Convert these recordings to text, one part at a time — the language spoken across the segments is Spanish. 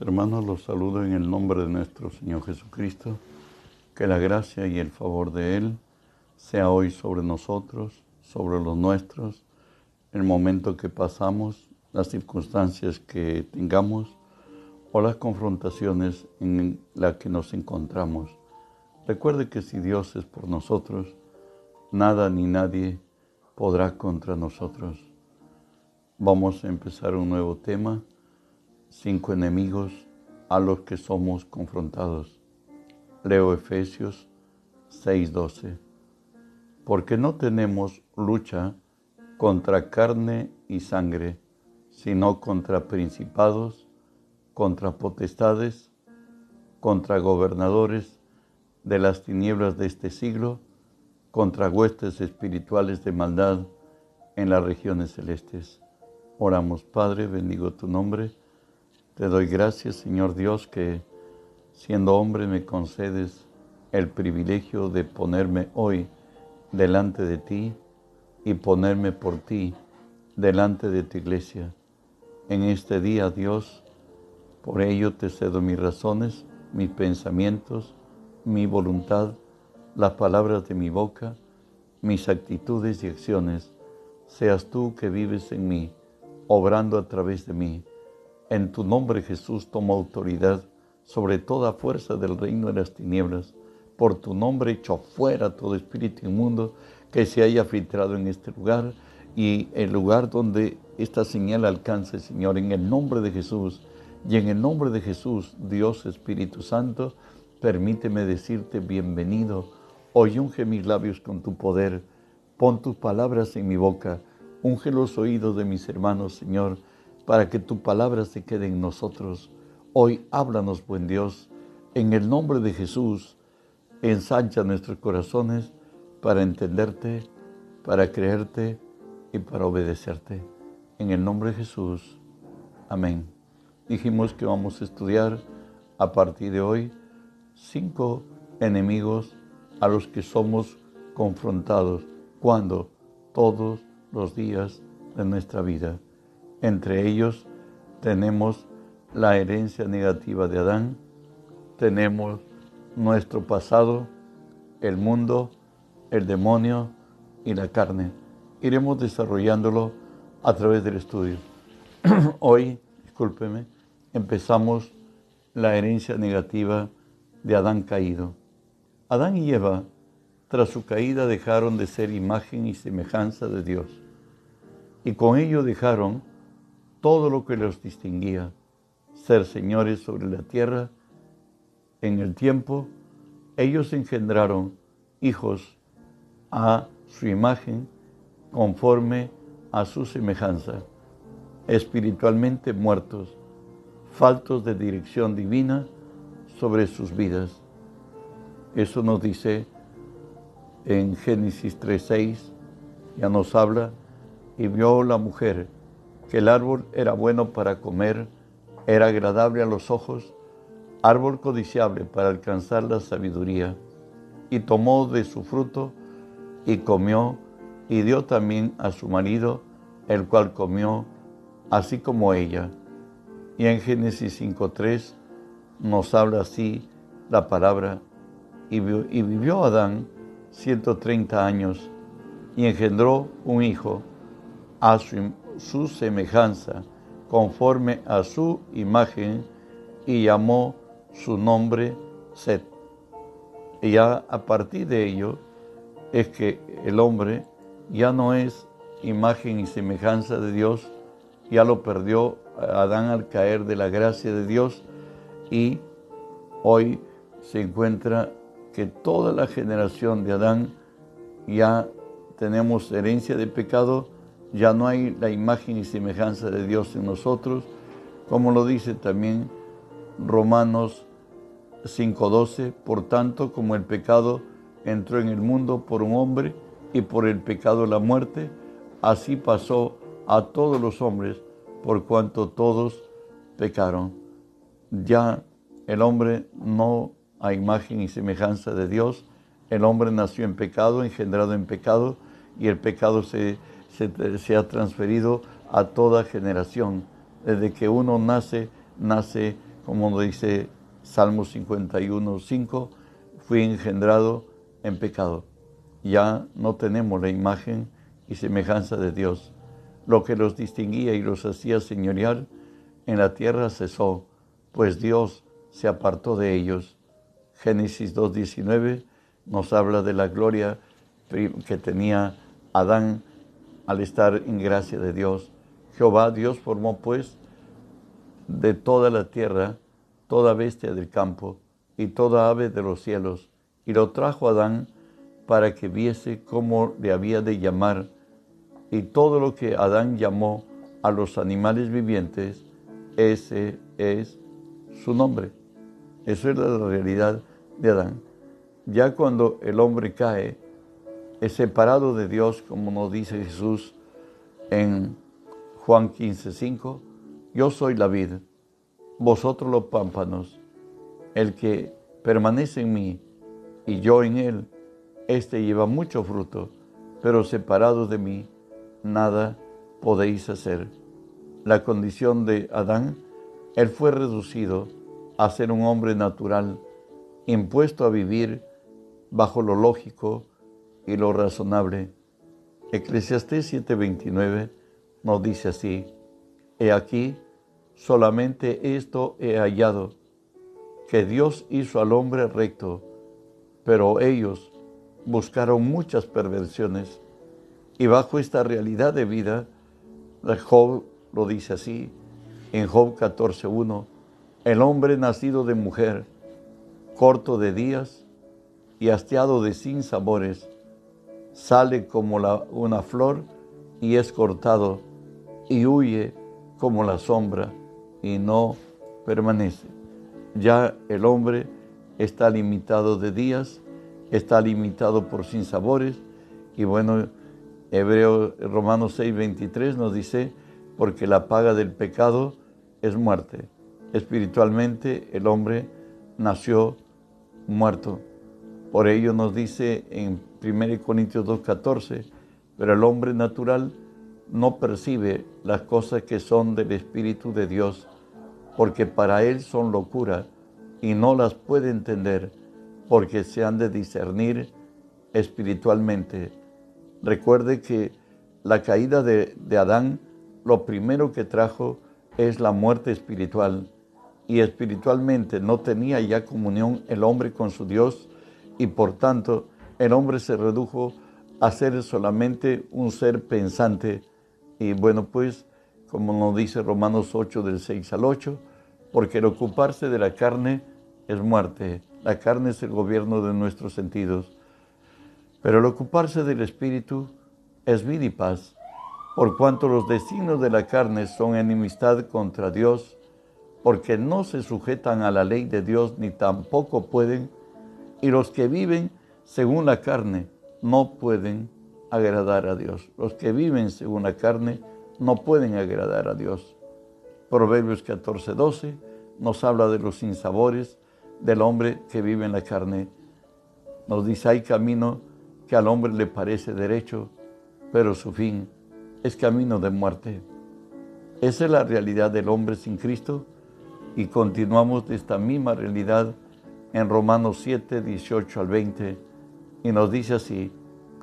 Hermanos, los saludo en el nombre de nuestro Señor Jesucristo. Que la gracia y el favor de Él sea hoy sobre nosotros, sobre los nuestros, el momento que pasamos, las circunstancias que tengamos o las confrontaciones en las que nos encontramos. Recuerde que si Dios es por nosotros, nada ni nadie podrá contra nosotros. Vamos a empezar un nuevo tema cinco enemigos a los que somos confrontados. Leo Efesios 6:12. Porque no tenemos lucha contra carne y sangre, sino contra principados, contra potestades, contra gobernadores de las tinieblas de este siglo, contra huestes espirituales de maldad en las regiones celestes. Oramos, Padre, bendigo tu nombre te doy gracias, Señor Dios, que siendo hombre me concedes el privilegio de ponerme hoy delante de ti y ponerme por ti delante de tu iglesia. En este día, Dios, por ello te cedo mis razones, mis pensamientos, mi voluntad, las palabras de mi boca, mis actitudes y acciones. Seas tú que vives en mí, obrando a través de mí en tu nombre Jesús tomo autoridad sobre toda fuerza del reino de las tinieblas. Por tu nombre echo fuera todo espíritu inmundo que se haya filtrado en este lugar y el lugar donde esta señal alcance, Señor, en el nombre de Jesús. Y en el nombre de Jesús, Dios Espíritu Santo, permíteme decirte bienvenido. Hoy unge mis labios con tu poder. Pon tus palabras en mi boca. Unge los oídos de mis hermanos, Señor para que tu palabra se quede en nosotros. Hoy háblanos, buen Dios, en el nombre de Jesús, ensancha nuestros corazones para entenderte, para creerte y para obedecerte. En el nombre de Jesús. Amén. Dijimos que vamos a estudiar a partir de hoy cinco enemigos a los que somos confrontados cuando todos los días de nuestra vida. Entre ellos tenemos la herencia negativa de Adán, tenemos nuestro pasado, el mundo, el demonio y la carne. Iremos desarrollándolo a través del estudio. Hoy, discúlpeme, empezamos la herencia negativa de Adán caído. Adán y Eva, tras su caída, dejaron de ser imagen y semejanza de Dios. Y con ello dejaron todo lo que los distinguía, ser señores sobre la tierra. En el tiempo, ellos engendraron hijos a su imagen conforme a su semejanza, espiritualmente muertos, faltos de dirección divina sobre sus vidas. Eso nos dice en Génesis 3.6, ya nos habla, y vio la mujer que el árbol era bueno para comer, era agradable a los ojos, árbol codiciable para alcanzar la sabiduría, y tomó de su fruto y comió, y dio también a su marido, el cual comió, así como ella. Y en Génesis 5.3 nos habla así la palabra, y, vivió Adán 130 años, y engendró un hijo a su, su semejanza, conforme a su imagen, y llamó su nombre Set. Y ya a partir de ello es que el hombre ya no es imagen y semejanza de Dios, ya lo perdió Adán al caer de la gracia de Dios y hoy se encuentra que toda la generación de Adán ya tenemos herencia de pecado ya no hay la imagen y semejanza de Dios en nosotros, como lo dice también Romanos 5:12, por tanto como el pecado entró en el mundo por un hombre y por el pecado la muerte, así pasó a todos los hombres por cuanto todos pecaron. Ya el hombre no a imagen y semejanza de Dios, el hombre nació en pecado, engendrado en pecado, y el pecado se se, ha transferido a toda generación. Desde que uno nace, nace como dice Salmo 51, 5, fui engendrado en pecado. Ya no tenemos la imagen y semejanza de Dios. Lo que los distinguía y los hacía señorial en la tierra cesó, pues Dios se apartó de ellos. Génesis 2.19 nos habla de la gloria que tenía Adán al estar en gracia de Dios. Jehová Dios formó pues de toda la tierra toda bestia del campo y toda ave de los cielos, y lo trajo a Adán para que viese cómo le había de llamar, y todo lo que Adán llamó a los animales vivientes, ese es su nombre. Eso es la realidad de Adán. Ya cuando el hombre cae, es separado de Dios, como nos dice Jesús en Juan 15, 5, yo soy la vid, vosotros los pámpanos, el que permanece en mí y yo en él, éste lleva mucho fruto, pero separado de mí, nada podéis hacer. La condición de Adán, él fue reducido a ser un hombre natural, impuesto a vivir bajo lo lógico y lo razonable. Eclesiastés 7:29 nos dice así, He aquí, solamente esto he hallado, que Dios hizo al hombre recto, pero ellos buscaron muchas perversiones. Y bajo esta realidad de vida, Job lo dice así, en Job 14.1, el hombre nacido de mujer, corto de días y hastiado de sin sabores, sale como una flor y es cortado y huye como la sombra y no permanece. Ya el hombre está limitado de días, está limitado por sinsabores y bueno, Hebreo Romanos 6, 23 nos dice, porque la paga del pecado es muerte. Espiritualmente el hombre nació muerto. Por ello nos dice en 1 Corintios 2.14, pero el hombre natural no percibe las cosas que son del Espíritu de Dios, porque para él son locura y no las puede entender, porque se han de discernir espiritualmente. Recuerde que la caída de, de Adán lo primero que trajo es la muerte espiritual y espiritualmente no tenía ya comunión el hombre con su Dios y por tanto el hombre se redujo a ser solamente un ser pensante. Y bueno pues como nos dice Romanos 8 del 6 al 8 porque el ocuparse de la carne es muerte la carne es el gobierno de nuestros sentidos. Pero el ocuparse del espíritu es vida y paz por cuanto los destinos de la carne son enemistad contra Dios, porque no se sujetan a la ley de Dios ni tampoco pueden, y los que viven según la carne no pueden agradar a Dios. Los que viven según la carne no pueden agradar a Dios. Proverbios 14, 12 nos habla de los sinsabores del hombre que vive en la carne. Nos dice, hay camino que al hombre le parece derecho, pero su fin es camino de muerte. Esa es la realidad del hombre sin Cristo y continuamos de esta misma realidad en Romanos 7, 18 al 20 y nos dice así,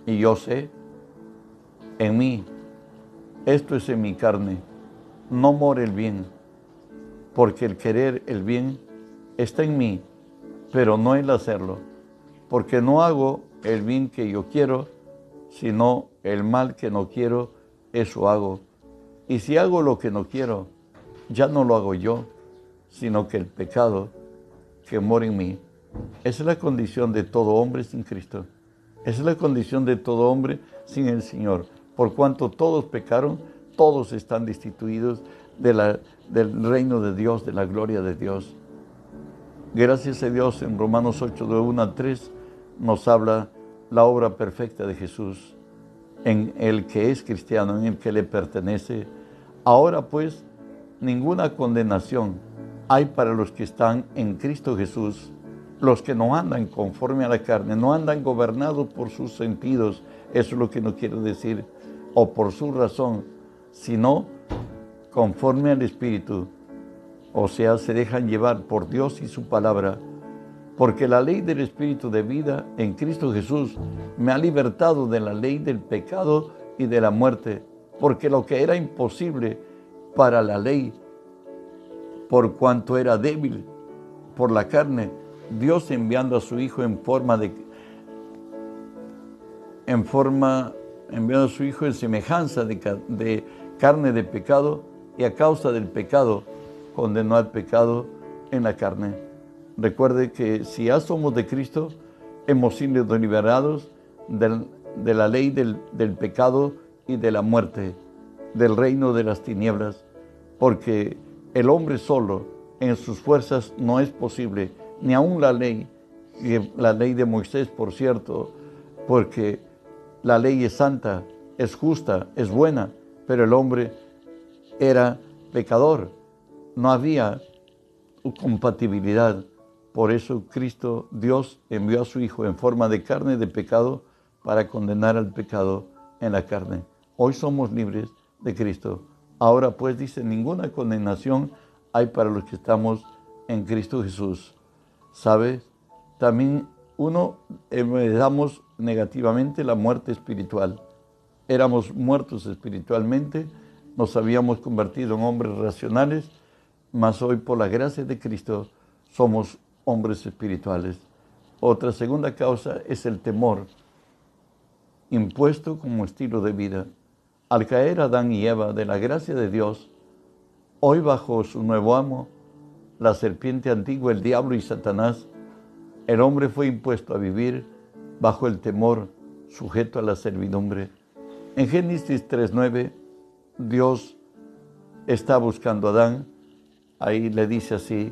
y yo sé, en mí, esto es en mi carne, no more el bien, porque el querer el bien está en mí, pero no el hacerlo, porque no hago el bien que yo quiero, sino el mal que no quiero, eso hago. Y si hago lo que no quiero, ya no lo hago yo, sino que el pecado que mora en mí. Esa es la condición de todo hombre sin Cristo. Esa es la condición de todo hombre sin el Señor. Por cuanto todos pecaron, todos están destituidos del reino de Dios, de la gloria de Dios. Gracias a Dios en Romanos 8, de 1 a 3 nos habla la obra perfecta de Jesús en el que es cristiano, en el que le pertenece. Ahora pues, ninguna condenación hay para los que están en Cristo Jesús, los que no andan conforme a la carne, no andan gobernados por sus sentidos, eso es lo que no quiero decir, o por su razón, sino conforme al Espíritu. o sea, se dejan llevar por Dios y su palabra, porque la ley del Espíritu de vida en Cristo Jesús me ha libertado de la ley del pecado y de la muerte, porque lo que era imposible para la ley, por cuanto era débil por la carne, Dios enviando a su Hijo en forma de en forma enviando a su Hijo en semejanza de, de carne de pecado y a causa del pecado condenó al pecado en la carne. Recuerde que si somos de Cristo, hemos sido liberados de la ley del, del pecado y de la muerte, del reino de las tinieblas, porque el hombre solo en sus fuerzas no es posible, ni aun la ley, la ley de Moisés, por cierto, porque la ley es santa, es justa, es buena, pero el hombre era pecador no había compatibilidad. Por eso Cristo, Dios, envió a su Hijo en forma de carne de pecado para condenar al pecado en la carne. Hoy somos libres de Cristo. Ahora pues dice, ninguna condenación hay para los que estamos en Cristo Jesús. ¿Sabes? También uno heredamos negativamente la muerte espiritual. Éramos muertos espiritualmente, nos habíamos convertido en hombres racionales mas hoy por la gracia de Cristo somos hombres espirituales. Otra segunda causa es el temor, impuesto como estilo de vida. Al caer Adán y Eva de la gracia de Dios, hoy bajo su nuevo amo, la serpiente antigua, el diablo y Satanás, el hombre fue impuesto a vivir bajo el temor, sujeto a la servidumbre. En Génesis 3.9, Dios está buscando a Adán ahí le dice así,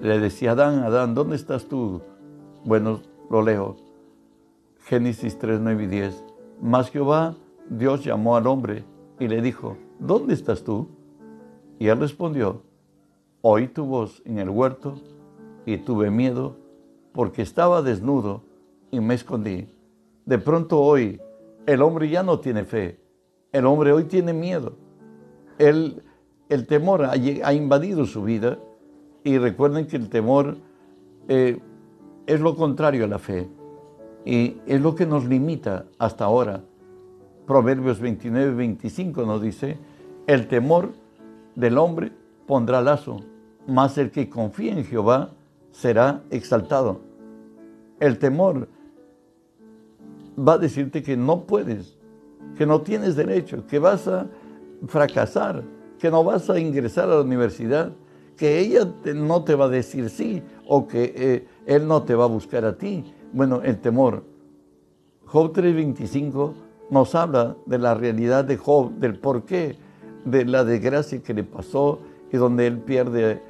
le decía, Adán, Adán, ¿dónde estás tú? Bueno, lo leo. Génesis 3, 9 y 10. Mas Jehová, Dios llamó al hombre y le dijo, ¿dónde estás tú? Y él respondió, oí tu voz en el huerto y tuve miedo porque estaba desnudo y me escondí. De pronto hoy el hombre ya no tiene fe, el hombre hoy tiene miedo. Él el temor ha, invadido su vida y recuerden que el temor eh, es lo contrario a la fe y es lo que nos limita hasta ahora. Proverbios 29, 25 nos dice, el temor del hombre pondrá lazo, mas el que confía en Jehová será exaltado. El temor va a decirte que no puedes, que no tienes derecho, que vas a fracasar, que no vas a ingresar a la universidad, que ella no te va a decir sí o que eh, él no te va a buscar a ti. Bueno, el temor. Job 3:25 nos habla de la realidad de Job, del porqué de la desgracia que le pasó y donde él pierde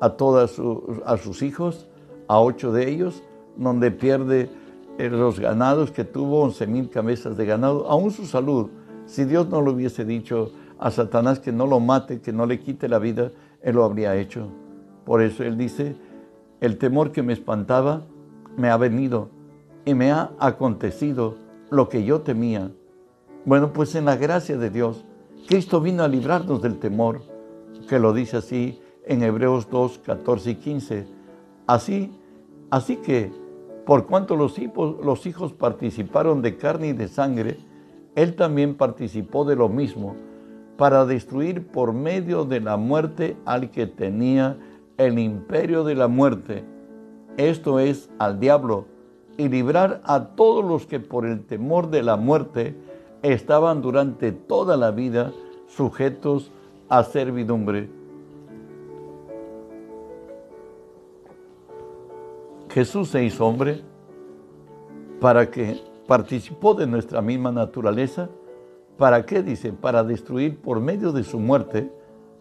a todos a sus hijos, a ocho de ellos, donde pierde eh, los ganados que tuvo, once mil cabezas de ganado, aún su salud. Si Dios no lo hubiese dicho, a Satanás que no lo mate, que no le quite la vida, él lo habría hecho. Por eso él dice, el temor que me espantaba me ha venido y me ha acontecido lo que yo temía. Bueno, pues en la gracia de Dios, Cristo vino a librarnos del temor, que lo dice así en Hebreos 2, 14 y 15. Así, así que, por cuanto los hijos, los hijos participaron de carne y de sangre, Él también participó de lo mismo para destruir por medio de la muerte al que tenía el imperio de la muerte, esto es, al diablo, y librar a todos los que por el temor de la muerte estaban durante toda la vida sujetos a servidumbre. Jesús se hizo hombre para que participó de nuestra misma naturaleza ¿Para qué? Dice, para destruir por medio de su muerte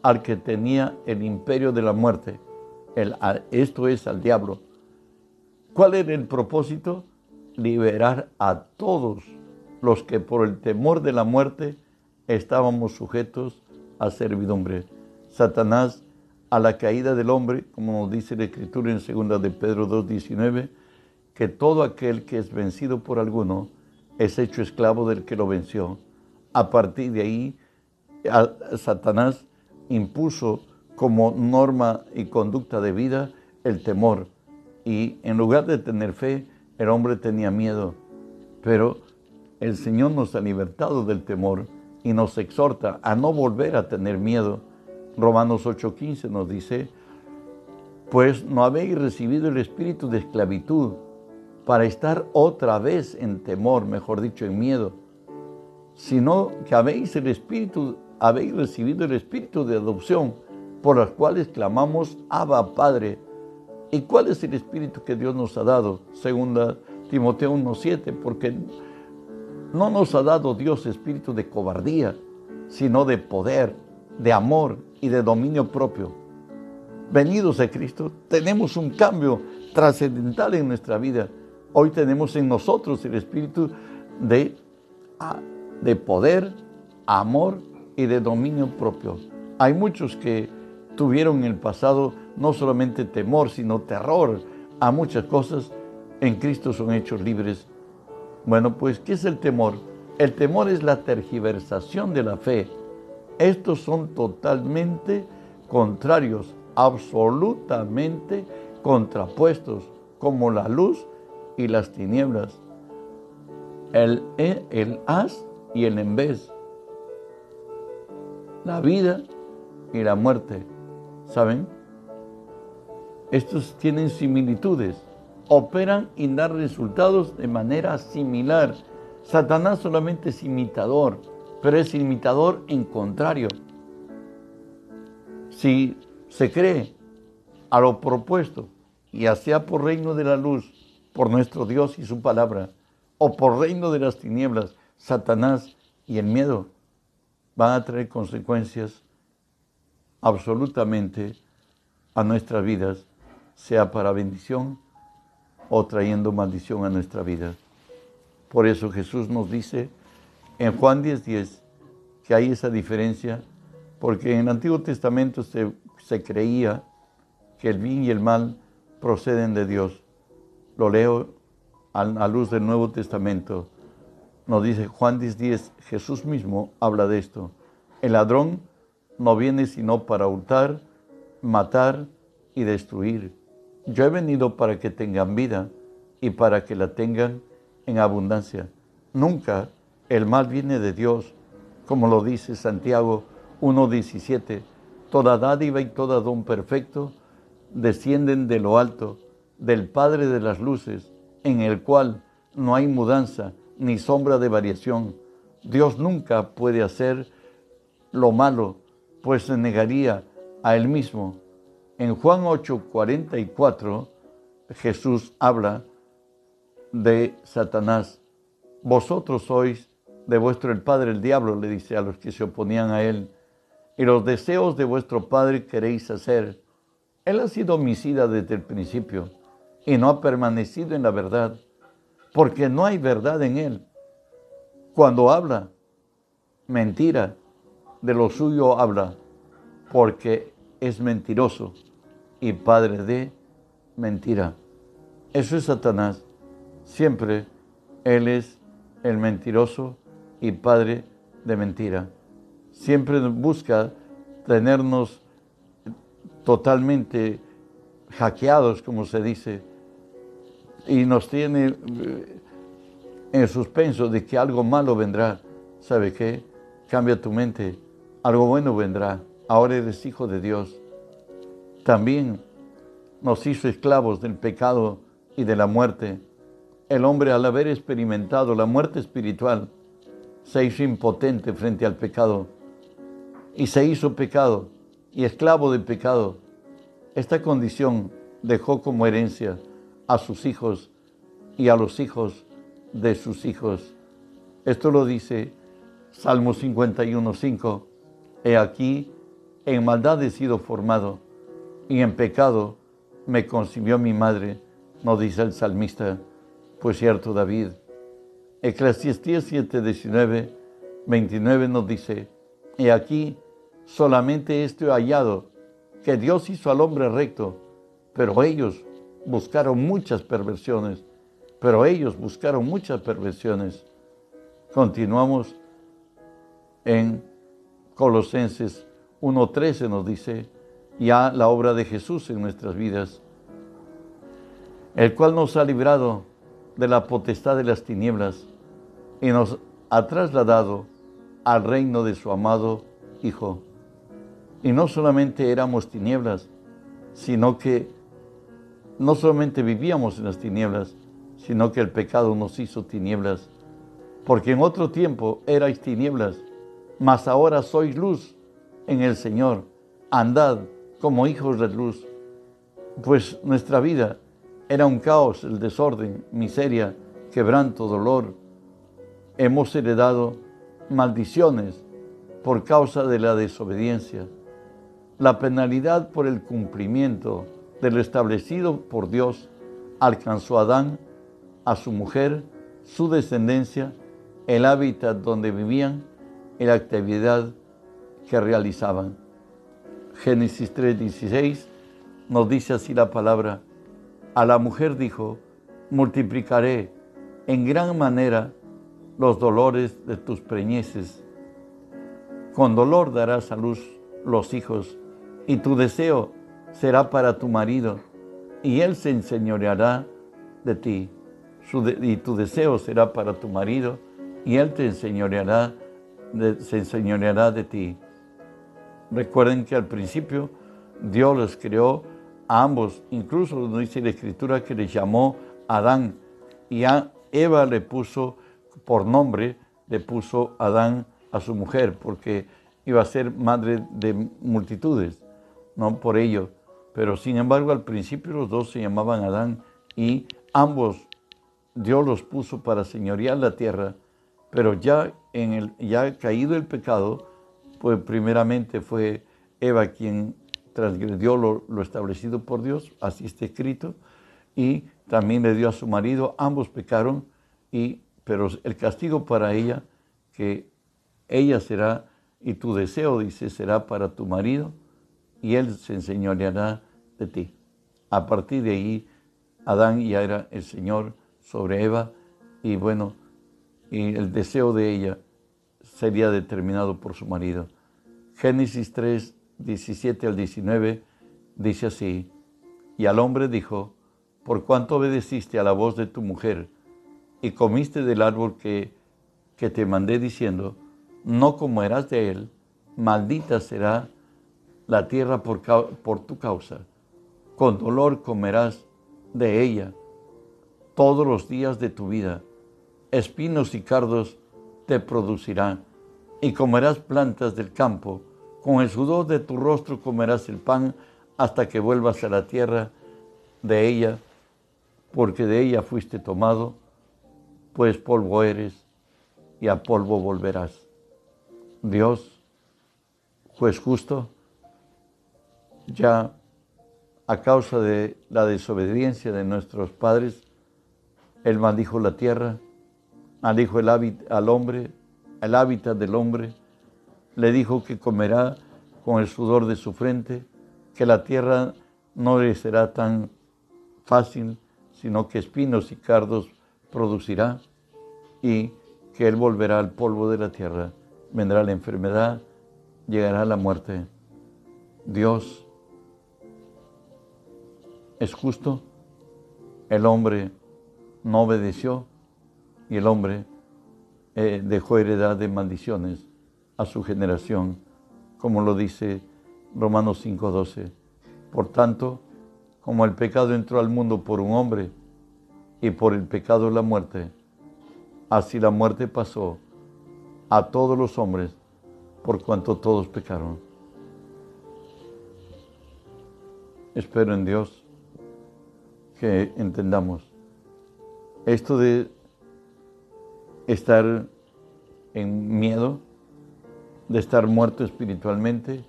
al que tenía el imperio de la muerte. Esto es al diablo. ¿Cuál era el propósito? Liberar a todos los que por el temor de la muerte estábamos sujetos a servidumbre. Satanás, a la caída del hombre, como nos dice la Escritura en 2 de Pedro 2.19, que todo aquel que es vencido por alguno es hecho esclavo del que lo venció. A partir de ahí, Satanás impuso como norma y conducta de vida el temor. Y en lugar de tener fe, el hombre tenía miedo. Pero el Señor nos ha libertado del temor y nos exhorta a no volver a tener miedo. Romanos 8:15 nos dice, pues no habéis recibido el espíritu de esclavitud para estar otra vez en temor, mejor dicho, en miedo, sino que habéis el espíritu, habéis recibido el espíritu de adopción, por los cuales clamamos Abba Padre. ¿Y cuál es el espíritu que Dios nos ha dado? Segunda Timoteo 1:7, porque no nos ha dado Dios espíritu de cobardía, sino de poder, de amor y de dominio propio. Venidos a Cristo, tenemos un cambio trascendental en nuestra vida. Hoy tenemos en nosotros el espíritu de, de poder, amor y de dominio propio. Hay muchos que tuvieron en el pasado no solamente temor, sino terror a muchas cosas. En Cristo son hechos libres bueno, pues, ¿qué es el temor? El temor es la tergiversación de la fe. Estos son totalmente contrarios, absolutamente contrapuestos, como la luz y las tinieblas. El, el as y el en vez. La vida y la muerte. ¿Saben? Estos tienen similitudes operan y dan resultados de manera similar. Satanás solamente es imitador, pero es imitador en contrario. Si se cree a lo propuesto, ya sea por reino de la luz, por nuestro Dios y su palabra, o por reino de las tinieblas, Satanás y el miedo, van a traer consecuencias absolutamente a nuestras vidas, sea para bendición o trayendo maldición a nuestra vida. Por eso Jesús nos dice en Juan 10:10 que hay esa diferencia, porque en el Antiguo Testamento se, se creía que el bien y el mal proceden de Dios. Lo leo a luz del Nuevo Testamento. Nos dice Juan 10:10, Jesús mismo habla de esto. El ladrón no viene sino para hurtar, matar y destruir. Yo he venido para que tengan vida y para que la tengan en abundancia. Nunca el mal viene de Dios, como lo dice Santiago 1.17. Toda dádiva y todo don perfecto descienden de lo alto, del Padre de las luces, en el cual no hay mudanza ni sombra de variación. Dios nunca puede hacer lo malo, pues se negaría a él mismo. En Juan 8:44 Jesús habla de Satanás. Vosotros sois de vuestro el padre el diablo, le dice a los que se oponían a él, y los deseos de vuestro padre queréis hacer. Él ha sido homicida desde el principio y no ha permanecido en la verdad, porque no hay verdad en él. Cuando habla, mentira, de lo suyo habla, porque es mentiroso y padre de mentira. Eso es Satanás. Siempre Él es el mentiroso y padre de mentira. Siempre busca tenernos totalmente hackeados, como se dice, y nos tiene eh, en suspenso de que algo malo vendrá. ¿Sabe qué? Cambia tu mente, algo bueno vendrá ahora eres hijo de Dios. También nos hizo esclavos del pecado y de la muerte. El hombre al haber experimentado la muerte espiritual se hizo impotente frente al pecado y se hizo pecado y esclavo del pecado. Esta condición dejó como herencia a sus hijos y a los hijos de sus hijos. Esto lo dice Salmo 51.5. He aquí en maldad he sido formado y en pecado me concibió mi madre, nos dice el salmista, pues cierto David. Eclesiastés 7, 19, 29 nos dice, y aquí solamente esto he hallado, que Dios hizo al hombre recto, pero ellos buscaron muchas perversiones, pero ellos buscaron muchas perversiones. Continuamos en Colosenses 1.13 nos dice, ya la obra de Jesús en nuestras vidas, el cual nos ha librado de la potestad de las tinieblas y nos ha trasladado al reino de su amado Hijo. Y no solamente éramos tinieblas, sino que no solamente vivíamos en las tinieblas, sino que el pecado nos hizo tinieblas. Porque en otro tiempo erais tinieblas, mas ahora sois luz en el Señor. Andad como hijos de luz. Pues nuestra vida era un caos, el desorden, miseria, quebranto, dolor. Hemos heredado maldiciones por causa de la desobediencia. La penalidad por el cumplimiento de lo establecido por Dios alcanzó a Adán, a su mujer, su descendencia, el hábitat donde vivían y la actividad que realizaban. Génesis 3:16 nos dice así la palabra, a la mujer dijo, multiplicaré en gran manera los dolores de tus preñeces. Con dolor darás a luz los hijos, y tu deseo será para tu marido, y él se enseñoreará de ti. y tu deseo será para tu marido, y él te enseñoreará se enseñoreará de ti. Recuerden que al principio Dios los creó a ambos, incluso nos dice la escritura que les llamó Adán y a Eva le puso por nombre, le puso Adán a su mujer, porque iba a ser madre de multitudes, no por ello. Pero sin embargo al principio los dos se llamaban Adán y ambos Dios los puso para señorear la tierra, pero ya en el ya caído el pecado, pues primeramente fue Eva quien transgredió lo, establecido por Dios, así está escrito, y también le dio a su marido, ambos pecaron, y, pero el castigo para ella, que ella será, y tu deseo, dice, será para tu marido, y él se enseñoreará de ti. A partir de ahí, Adán ya era el Señor sobre Eva, y bueno, y el deseo de ella sería determinado por su marido. Génesis 3, 17 al 19 dice así, y al hombre dijo, por cuanto obedeciste a la voz de tu mujer y comiste del árbol que, que te mandé diciendo, no comerás de él, maldita será la tierra por, por tu causa, con dolor comerás de ella todos los días de tu vida. Espinos y cardos te producirán, y comerás plantas del campo, con el sudor de tu rostro comerás el pan hasta que vuelvas a la tierra de ella, porque de ella fuiste tomado, pues polvo eres y a polvo volverás. Dios, juez justo, ya a causa de la desobediencia de nuestros padres, Él maldijo la tierra, dijo el al hombre, el hábitat del hombre, le dijo que comerá con el sudor de su frente, que la tierra no le será tan fácil, sino que espinos y cardos producirá, y que él volverá al polvo de la tierra, vendrá la enfermedad, llegará la muerte. Dios es justo, el hombre no obedeció, y el hombre eh, dejó heredad de maldiciones a su generación, como lo dice Romanos 5:12. Por tanto, como el pecado entró al mundo por un hombre y por el pecado la muerte, así la muerte pasó a todos los hombres por cuanto todos pecaron. Espero en Dios que entendamos esto de estar en miedo, de estar muerto espiritualmente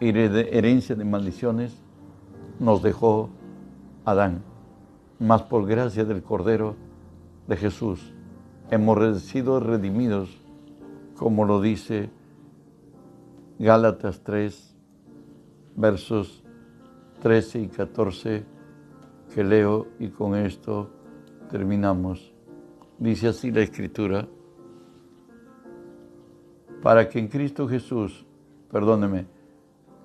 herencia de maldiciones, nos dejó Adán. Mas por gracia del Cordero de Jesús hemos sido redimidos, como lo dice Gálatas 3, versos 13 y 14, que leo y con esto terminamos. Dice así la Escritura, para que en Cristo Jesús, perdóneme,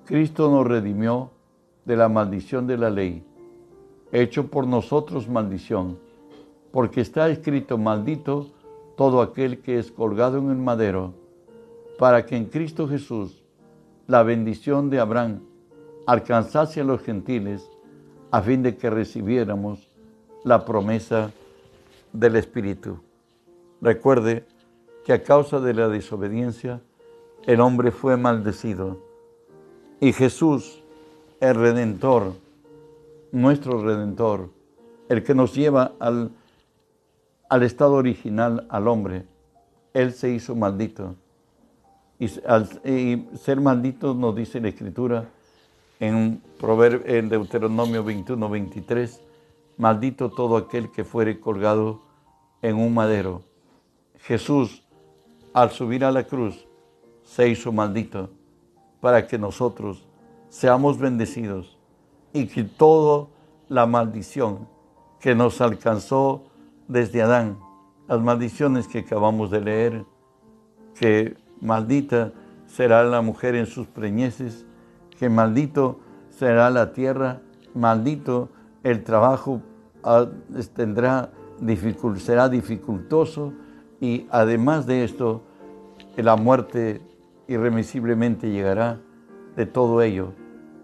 Cristo nos redimió de la maldición de la ley, hecho por nosotros maldición, porque está escrito maldito todo aquel que es colgado en el madero, para que en Cristo Jesús la bendición de Abraham alcanzase a los gentiles, a fin de que recibiéramos la promesa del Espíritu. Recuerde que a causa de la desobediencia el hombre fue maldecido y Jesús, el Redentor, nuestro Redentor, el que nos lleva al, al estado original al hombre, Él se hizo maldito. Y, al, ser maldito nos dice la Escritura en, en Deuteronomio 21, 23, maldito todo aquel que fuere colgado en un madero. Jesús, al subir a la cruz, se hizo maldito para que nosotros seamos bendecidos y que toda la maldición que nos alcanzó desde Adán, las maldiciones que acabamos de leer, que maldita será la mujer en sus preñeces, que maldito será la tierra, maldito el trabajo ah, será dificultoso y además de esto, la muerte irremisiblemente llegará de todo ello.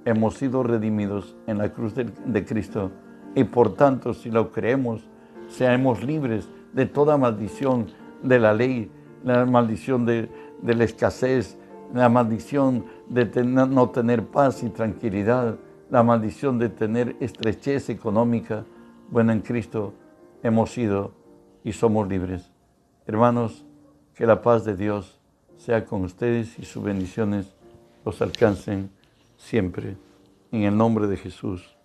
Hemos sido redimidos en la cruz de, Cristo y por tanto, si lo creemos, seamos libres de toda maldición de la ley, la maldición de, la escasez, la maldición de no tener paz y tranquilidad, la maldición de tener estrechez económica. Bueno, en Cristo hemos sido y somos libres. Hermanos, que la paz de Dios sea con ustedes y sus bendiciones los alcancen siempre. En el nombre de Jesús.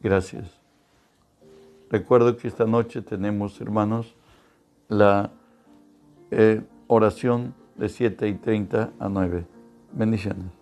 Gracias. Recuerdo que esta noche tenemos, hermanos, la eh, oración de 7 y 30 a 9. Bendiciones.